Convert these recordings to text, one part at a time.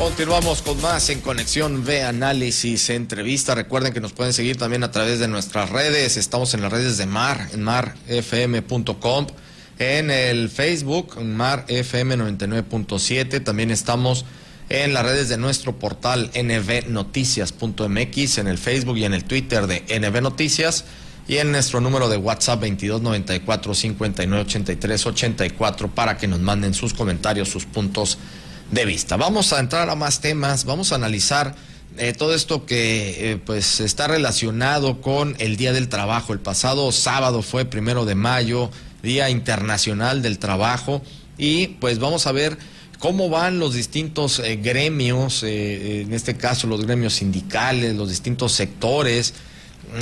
Continuamos con más en Conexión B Análisis Entrevista. Recuerden que nos pueden seguir también a través de nuestras redes. Estamos en las redes de Mar, en marfm.com, en el Facebook, en marfm 99.7. También estamos en las redes de nuestro portal nbnoticias.mx, en el Facebook y en el Twitter de NB Noticias y en nuestro número de WhatsApp 2294 598384 para que nos manden sus comentarios, sus puntos de vista. Vamos a entrar a más temas, vamos a analizar eh, todo esto que eh, pues está relacionado con el Día del Trabajo. El pasado sábado fue primero de mayo, Día Internacional del Trabajo, y pues vamos a ver cómo van los distintos eh, gremios, en este caso los gremios sindicales, los distintos sectores.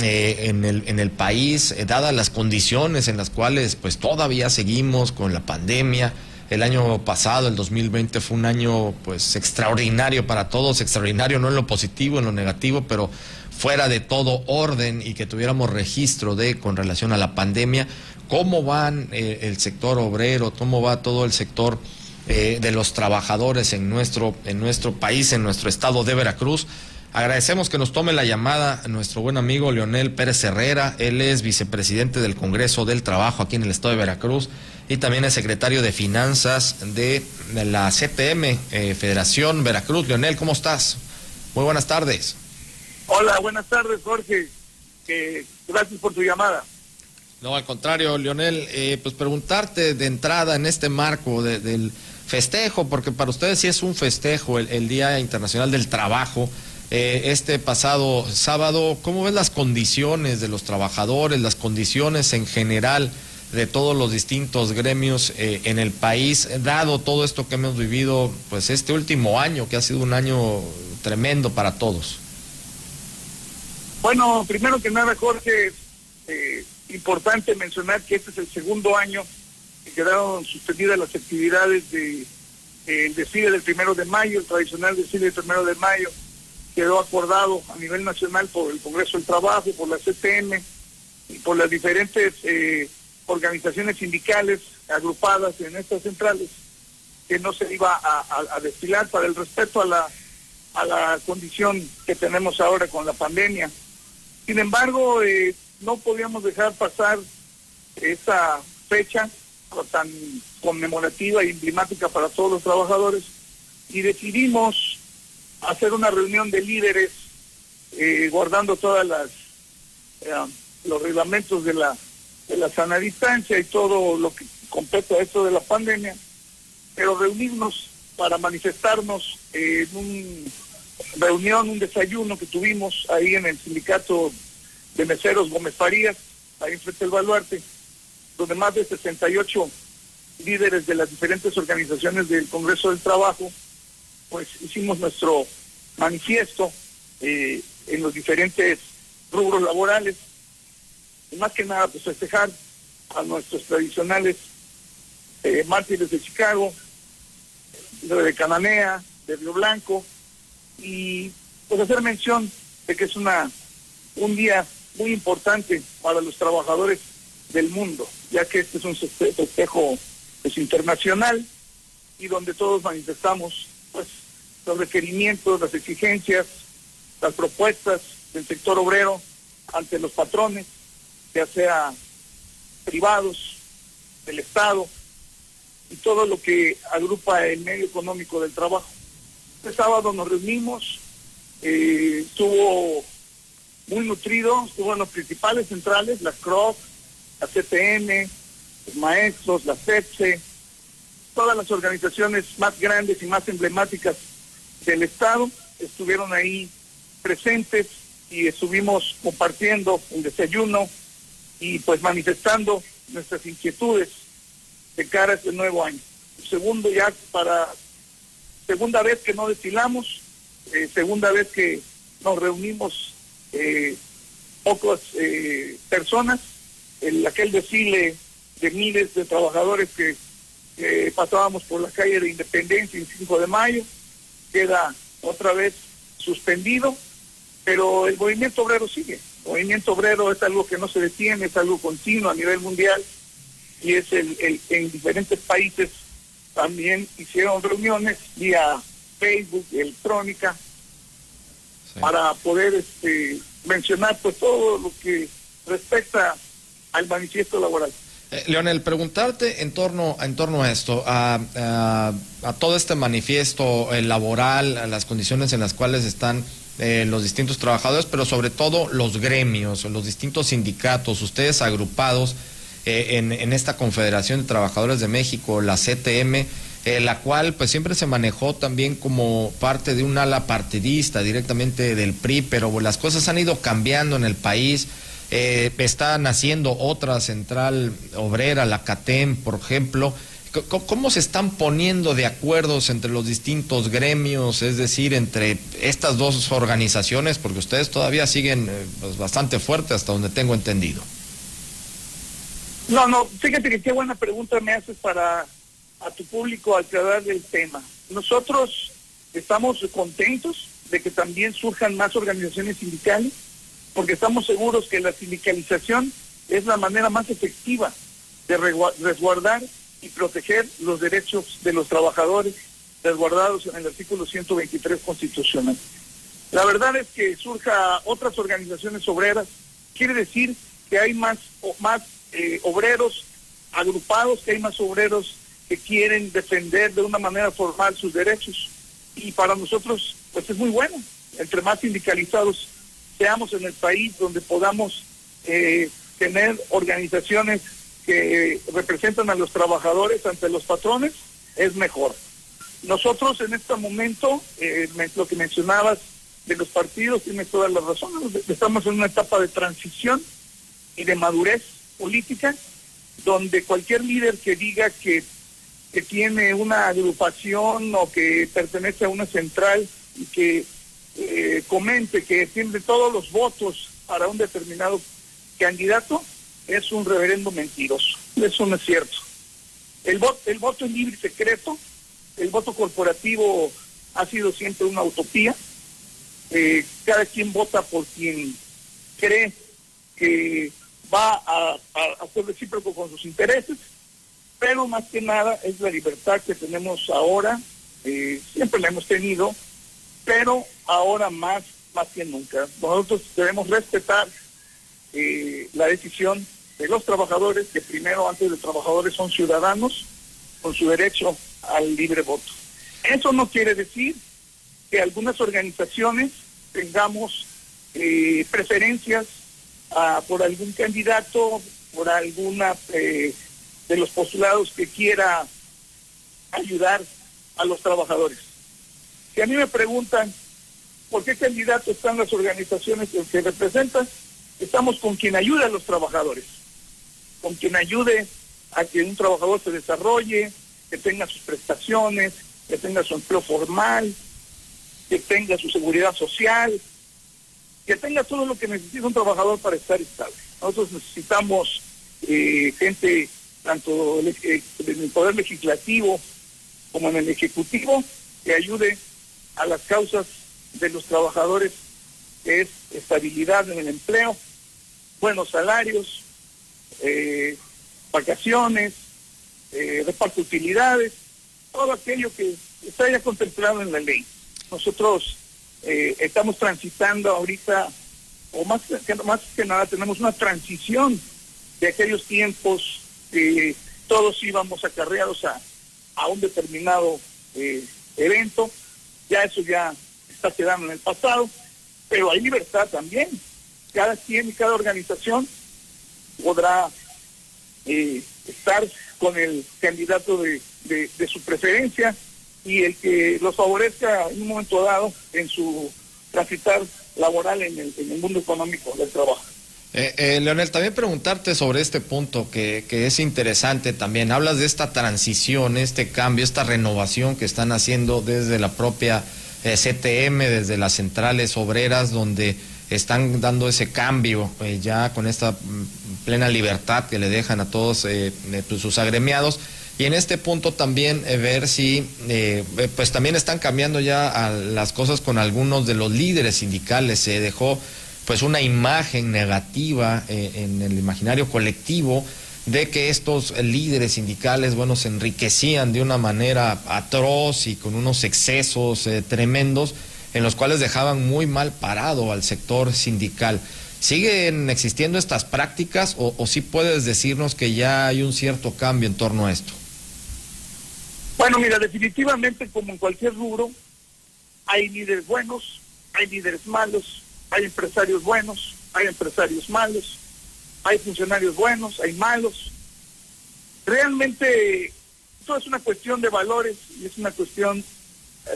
en, el, en el país, dadas las condiciones en las cuales pues todavía seguimos con la pandemia, el año pasado, el 2020, fue un año pues extraordinario para todos, extraordinario no en lo positivo, en lo negativo, pero fuera de todo orden y que tuviéramos registro de con relación a la pandemia, cómo van eh, el sector obrero, cómo va todo el sector eh, de los trabajadores en nuestro, en nuestro país, en nuestro estado de Veracruz. Agradecemos que nos tome la llamada nuestro buen amigo Leonel Pérez Herrera. Él es vicepresidente del Congreso del Trabajo aquí en el estado de Veracruz y también es secretario de Finanzas de, la CTM, eh, Federación Veracruz. Leonel, ¿cómo estás? Muy buenas tardes. Hola, buenas tardes, Jorge. gracias por tu llamada. No, al contrario, Leonel, eh, pues preguntarte de entrada en este marco del festejo, porque para ustedes sí es un festejo el Día Internacional del Trabajo. Eh, este pasado sábado. ¿Cómo ves las condiciones de los trabajadores, las condiciones en general de todos los distintos gremios eh, en el país, dado todo esto que hemos vivido, pues este último año, que ha sido un año tremendo para todos? Bueno, primero que nada, Jorge, es eh, importante mencionar que este es el segundo año que quedaron suspendidas las actividades de el desfile del primero de mayo, el tradicional desfile del primero de mayo, quedó acordado a nivel nacional por el Congreso del Trabajo, por la CTM y por las diferentes eh, organizaciones sindicales agrupadas en estas centrales, que no se iba a, destilar para el respeto a la, a la condición que tenemos ahora con la pandemia. Sin embargo, eh, no podíamos dejar pasar esa fecha tan conmemorativa e emblemática para todos los trabajadores y decidimos hacer una reunión de líderes eh, guardando todas las eh, los reglamentos de la de la sana distancia y todo lo que compete a esto de la pandemia, pero reunirnos para manifestarnos en una reunión, un desayuno que tuvimos ahí en el sindicato de meseros Gómez Farías, ahí frente del Baluarte, donde más de 68 líderes de las diferentes organizaciones del Congreso del Trabajo pues hicimos nuestro manifiesto eh, en los diferentes rubros laborales, y más que nada pues festejar a nuestros tradicionales eh, mártires de Chicago, de Cananea, de Río Blanco, y pues hacer mención de que es una un día muy importante para los trabajadores del mundo, ya que este es un festejo pues, internacional y donde todos manifestamos pues los requerimientos, las exigencias, las propuestas del sector obrero ante los patrones, ya sea privados, del Estado y todo lo que agrupa el medio económico del trabajo. Este sábado nos reunimos, eh, estuvo muy nutrido, estuvo en los principales centrales, la CROC, la CTM, los maestros, la CEPSE, todas las organizaciones más grandes y más emblemáticas del Estado estuvieron ahí presentes y estuvimos compartiendo un desayuno y pues manifestando nuestras inquietudes de cara a este nuevo año. Segundo ya para segunda vez que no desfilamos, eh, segunda vez que nos reunimos eh, pocas eh, personas, en aquel desfile de miles de trabajadores que pasábamos por la calle de Independencia el 5 de mayo, queda otra vez suspendido, pero el movimiento obrero sigue. Movimiento obrero es algo que no se detiene, es algo continuo a nivel mundial y es el, en diferentes países también hicieron reuniones vía Facebook, electrónica, para poder este, mencionar pues todo lo que respecta al manifiesto laboral. Eh, Leonel, preguntarte en torno, en torno a esto, a, a, todo este manifiesto eh, laboral, a las condiciones en las cuales están eh, los distintos trabajadores, pero sobre todo los gremios, los distintos sindicatos, ustedes agrupados en, en, esta Confederación de Trabajadores de México, la CTM, la cual pues siempre se manejó también como parte de un ala partidista directamente del PRI, pero las cosas han ido cambiando en el país. Eh, está naciendo otra central obrera, la CATEM, por ejemplo. ¿Cómo se están poniendo de acuerdos entre los distintos gremios, es decir, entre estas dos organizaciones? Porque ustedes todavía siguen eh, pues, bastante fuertes hasta donde tengo entendido. No, no, fíjate que qué buena pregunta me haces para a tu público aclarar el tema. Nosotros estamos contentos de que también surjan más organizaciones sindicales porque estamos seguros que la sindicalización es la manera más efectiva de resguardar y proteger los derechos de los trabajadores resguardados en el artículo 123 constitucional. La verdad es que surja otras organizaciones obreras, quiere decir que hay más, más eh, obreros agrupados, que hay más obreros que quieren defender de una manera formal sus derechos. Y para nosotros, pues es muy bueno. Entre más sindicalizados seamos en el país donde podamos eh, tener organizaciones que representan a los trabajadores ante los patrones, es mejor. Nosotros en este momento, eh, lo que mencionabas de los partidos, tiene todas las razones, estamos en una etapa de transición y de madurez política, donde cualquier líder que diga que, que tiene una agrupación o que pertenece a una central y que eh, comente que tiene todos los votos para un determinado candidato es un reverendo mentiroso. Eso no es cierto. El voto, el voto es libre y secreto, el voto corporativo ha sido siempre una utopía. Eh, cada quien vota por quien cree que va a, a, ser recíproco con sus intereses, pero más que nada es la libertad que tenemos ahora, eh, siempre la hemos tenido, pero ahora más, más que nunca. Nosotros debemos respetar eh, la decisión de los trabajadores, que primero, antes de trabajadores, son ciudadanos con su derecho al libre voto. Eso no quiere decir que algunas organizaciones tengamos eh, preferencias ah, por algún candidato, por alguna eh, de los postulados que quiera ayudar a los trabajadores. Si a mí me preguntan por qué candidatos están las organizaciones que representan, estamos con quien ayuda a los trabajadores, con quien ayude a que un trabajador se desarrolle, que tenga sus prestaciones, que tenga su empleo formal, que tenga su seguridad social, que tenga todo lo que necesita un trabajador para estar estable. Nosotros necesitamos eh, gente tanto en el Poder Legislativo como en el Ejecutivo que ayude a las causas de los trabajadores, que es estabilidad en el empleo, buenos salarios, eh, vacaciones, eh, reparto de utilidades, todo aquello que está ya contemplado en la ley. Nosotros eh, estamos transitando ahorita, o más que, más que nada, tenemos una transición de aquellos tiempos que todos íbamos acarreados a, a un determinado eh, evento ya eso ya está quedando en el pasado, pero hay libertad también. Cada quien y cada organización podrá eh, estar con el candidato de, su preferencia y el que los favorezca en un momento dado en su transitar laboral en el, en el mundo económico del trabajo. Eh, eh, Leonel, también preguntarte sobre este punto que, que, es interesante también. Hablas de esta transición, este cambio, esta renovación que están haciendo desde la propia eh, CTM, desde las centrales obreras, donde están dando ese cambio ya con esta mm, plena libertad que le dejan a todos pues, sus agremiados. Y en este punto también ver si, pues también están cambiando ya las cosas con algunos de los líderes sindicales. Se dejó pues una imagen negativa eh, en el imaginario colectivo de que estos líderes sindicales, bueno, se enriquecían de una manera atroz y con unos excesos eh, tremendos en los cuales dejaban muy mal parado al sector sindical. ¿Siguen existiendo estas prácticas o, o sí puedes decirnos que ya hay un cierto cambio en torno a esto? Bueno, mira, definitivamente como en cualquier rubro, hay líderes buenos, hay líderes malos, hay empresarios buenos, hay empresarios malos, hay funcionarios buenos, hay malos. Realmente esto es una cuestión de valores y es una cuestión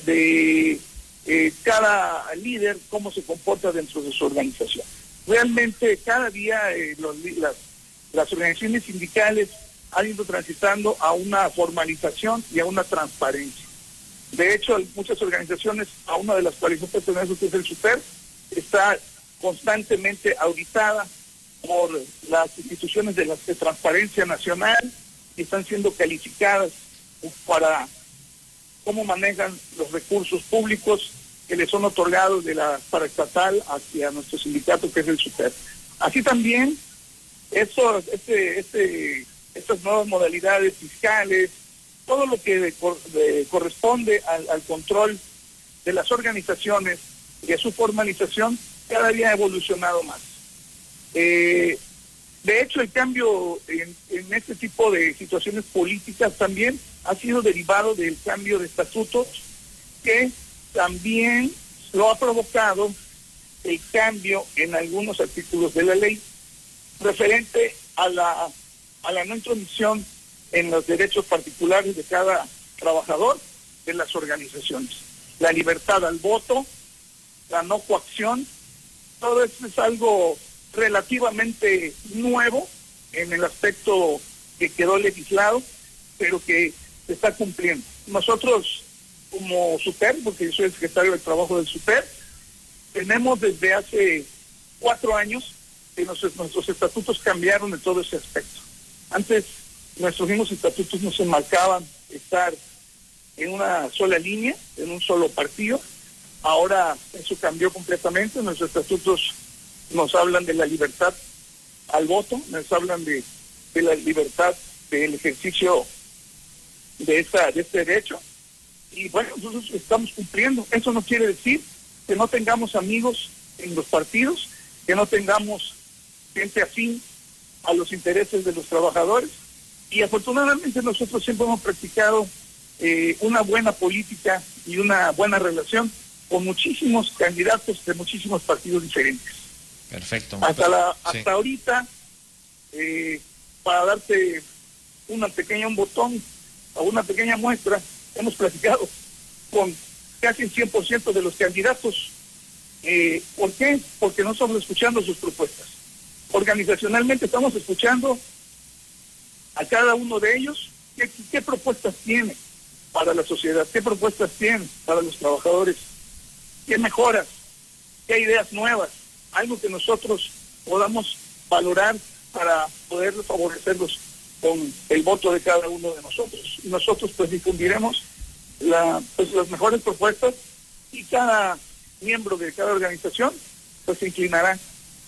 de eh, cada líder, cómo se comporta dentro de su organización. Realmente cada día eh, las, organizaciones sindicales han ido transitando a una formalización y a una transparencia. De hecho, muchas organizaciones, a una de las cuales yo pertenezco, que es el SUPER, está constantemente auditada por las instituciones de, transparencia nacional y están siendo calificadas para cómo manejan los recursos públicos que les son otorgados de la paraestatal hacia nuestro sindicato que es el SUPER. Así también, este, este estas nuevas modalidades fiscales, todo lo que corresponde al, control de las organizaciones y a su formalización, cada día ha evolucionado más. Eh, de hecho, el cambio en, este tipo de situaciones políticas también ha sido derivado del cambio de estatutos que también lo ha provocado el cambio en algunos artículos de la ley referente a la a la no intromisión en los derechos particulares de cada trabajador de las organizaciones. La libertad al voto, la no coacción, todo esto es algo relativamente nuevo en el aspecto que quedó legislado, pero que se está cumpliendo. Nosotros, como SUPER, porque yo soy el secretario del trabajo del SUPER, tenemos desde hace cuatro años que nuestros estatutos cambiaron en todo ese aspecto. Antes nuestros mismos estatutos nos enmarcaban estar en una sola línea, en un solo partido. Ahora eso cambió completamente. Nuestros estatutos nos hablan de la libertad al voto, nos hablan de, la libertad del ejercicio de, esa, de este derecho. Y bueno, nosotros estamos cumpliendo. Eso no quiere decir que no tengamos amigos en los partidos, que no tengamos gente afín a los intereses de los trabajadores y afortunadamente nosotros siempre hemos practicado eh, una buena política y una buena relación con muchísimos candidatos de muchísimos partidos diferentes. Perfecto. Hasta, la, hasta ahorita, eh, para darte una pequeña un botón o una pequeña muestra, hemos platicado con casi el 100% de los candidatos. Eh, ¿Por qué? Porque no estamos escuchando sus propuestas organizacionalmente estamos escuchando a cada uno de ellos qué, propuestas tiene para la sociedad, qué propuestas tiene para los trabajadores, qué mejoras, qué ideas nuevas, algo que nosotros podamos valorar para poder favorecerlos con el voto de cada uno de nosotros. Nosotros pues difundiremos pues, las mejores propuestas y cada miembro de cada organización pues se inclinará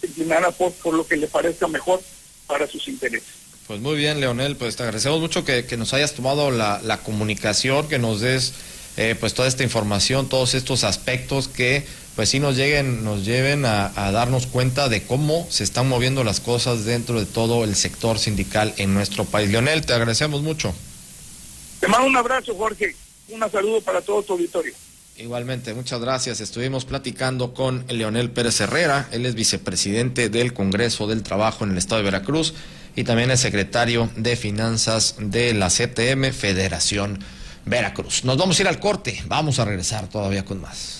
inclinara por, por lo que le parezca mejor para sus intereses. Pues muy bien, Leonel, pues te agradecemos mucho que, nos hayas tomado la, comunicación, que nos des eh, pues toda esta información, todos estos aspectos que pues sí nos lleguen, nos lleven a, a, darnos cuenta de cómo se están moviendo las cosas dentro de todo el sector sindical en nuestro país. Leonel, te agradecemos mucho. Te mando un abrazo, Jorge. Un saludo para todo tu auditorio. Igualmente, muchas gracias. Estuvimos platicando con Leonel Pérez Herrera, él es vicepresidente del Congreso del Trabajo en el Estado de Veracruz y también es secretario de Finanzas de la CTM Federación Veracruz. Nos vamos a ir al corte, vamos a regresar todavía con más.